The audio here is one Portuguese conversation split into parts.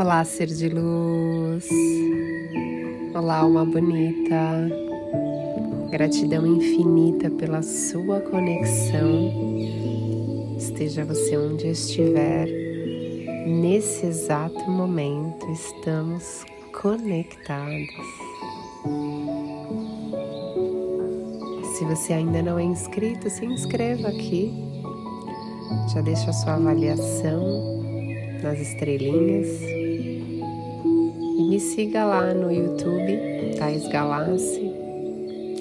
Olá, ser de luz. Olá, alma bonita. Gratidão infinita pela sua conexão. Esteja você onde estiver, nesse exato momento, estamos conectados. Se você ainda não é inscrito, se inscreva aqui. Já deixa a sua avaliação nas estrelinhas. Siga lá no YouTube, Thais Galassi,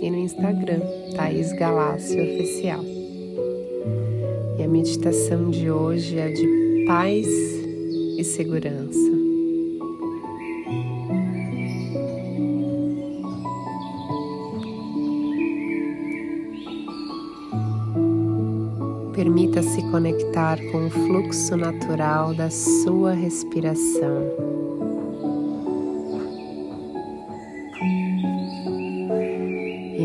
e no Instagram, Thais Galassi Oficial. E a meditação de hoje é de paz e segurança. Permita-se conectar com o fluxo natural da sua respiração.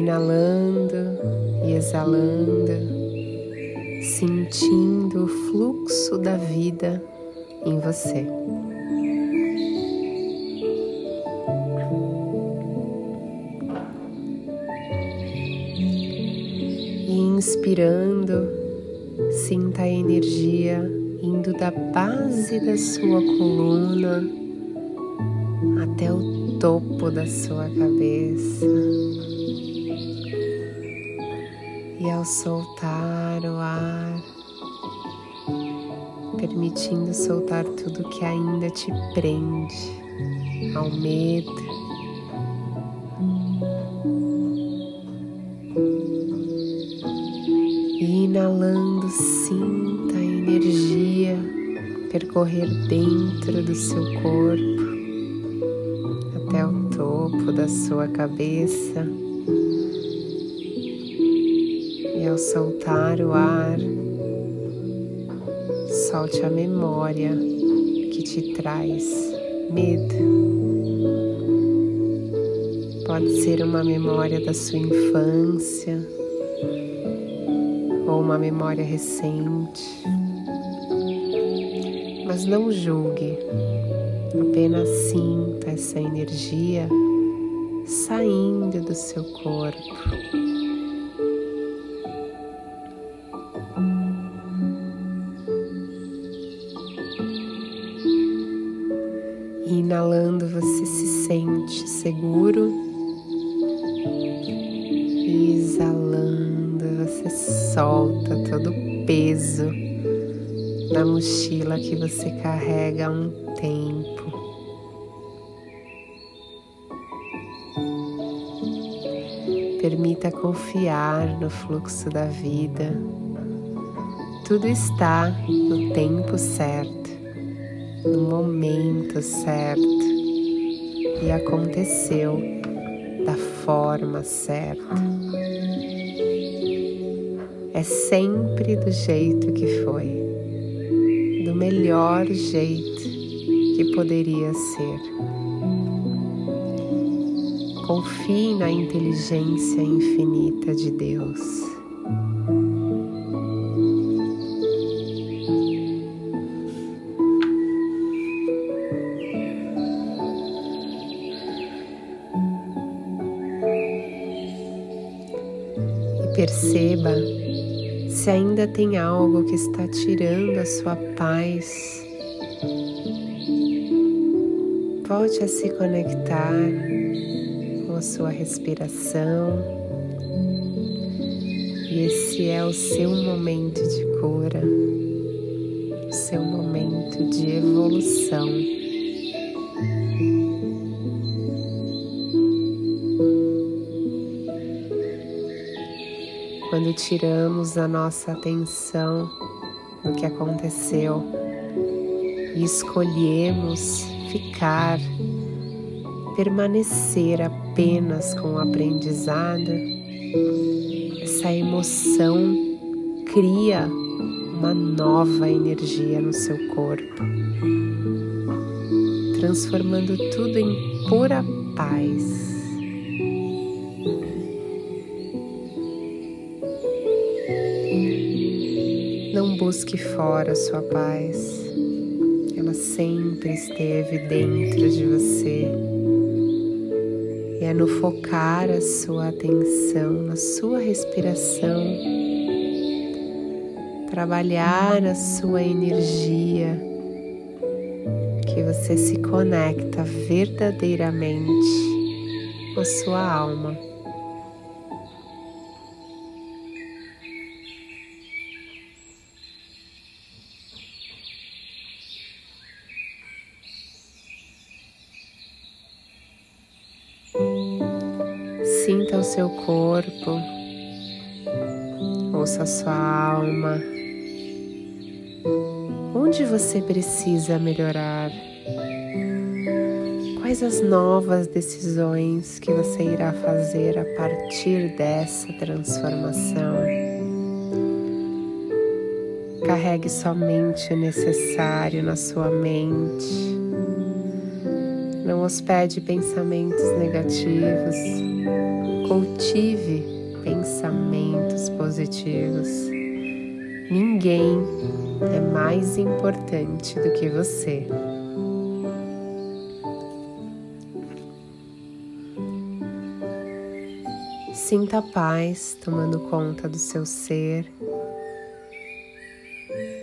Inalando e exalando, sentindo o fluxo da vida em você. E inspirando Sinta a energia indo da base da sua coluna até o topo da sua cabeça. E ao soltar o ar, permitindo soltar tudo que ainda te prende ao medo, inalando, sinta a energia percorrer dentro do seu corpo até o topo da sua cabeça. Ao soltar o ar, solte a memória que te traz medo. Pode ser uma memória da sua infância ou uma memória recente. Mas não julgue, apenas sinta essa energia saindo do seu corpo. Inalando, você se sente seguro. E exalando você solta todo o peso da mochila que você carrega há um tempo. Permita confiar no fluxo da vida. Tudo está no tempo certo, no momento certo e aconteceu da forma certa é sempre do jeito que foi, do melhor jeito que poderia ser. Confie na inteligência infinita de Deus. Perceba se ainda tem algo que está tirando a sua paz, volte a se conectar com a sua respiração. E esse é o seu momento de cura, o seu momento de evolução. Quando tiramos a nossa atenção do que aconteceu e escolhemos ficar, permanecer apenas com o aprendizado, essa emoção cria uma nova energia no seu corpo, transformando tudo em pura paz. Busque fora sua paz, ela sempre esteve dentro de você. E é no focar a sua atenção na sua respiração, trabalhar a sua energia, que você se conecta verdadeiramente com a sua alma. Seu corpo, ouça sua alma. Onde você precisa melhorar? Quais as novas decisões que você irá fazer a partir dessa transformação? Carregue somente o necessário na sua mente. Não hospede pensamentos negativos Cultive pensamentos positivos. Ninguém é mais importante do que você. Sinta a paz tomando conta do seu ser.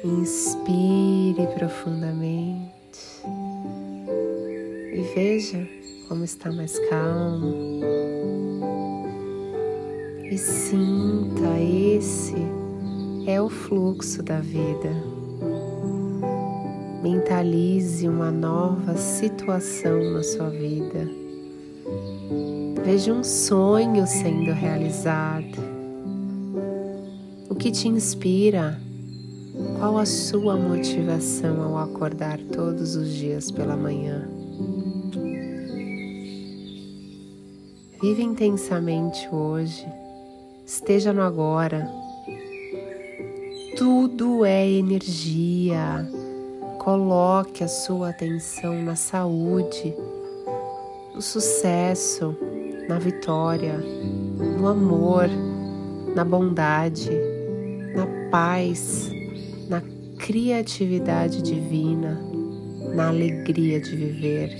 Inspire profundamente e veja como está mais calmo e sinta esse é o fluxo da vida. Mentalize uma nova situação na sua vida. Veja um sonho sendo realizado. O que te inspira? Qual a sua motivação ao acordar todos os dias pela manhã? Vive intensamente hoje esteja no agora. Tudo é energia. Coloque a sua atenção na saúde, no sucesso, na vitória, no amor, na bondade, na paz, na criatividade divina, na alegria de viver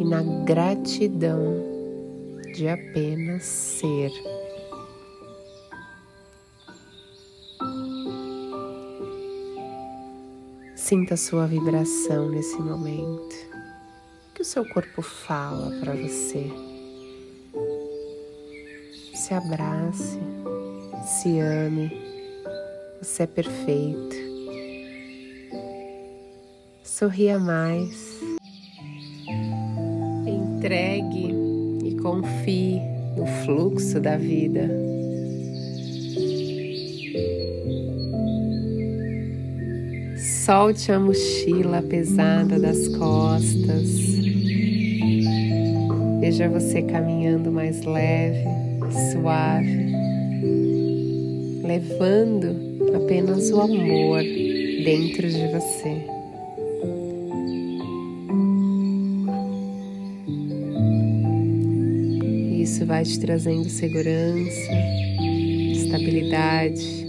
e na gratidão de apenas ser. Sinta a sua vibração nesse momento. O que o seu corpo fala para você? Se abrace, se ame. Você é perfeito. Sorria mais. Entregue e confie no fluxo da vida. Solte a mochila pesada das costas. Veja você caminhando mais leve, suave, levando apenas o amor dentro de você. Isso vai te trazendo segurança, estabilidade,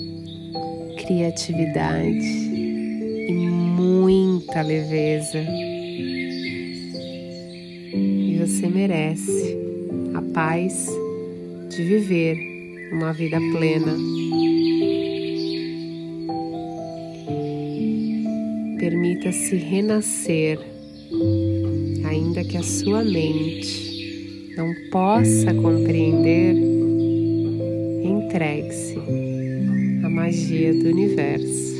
criatividade muita leveza. E você merece a paz de viver uma vida plena. Permita-se renascer, ainda que a sua mente não possa compreender. Entregue-se à magia do universo.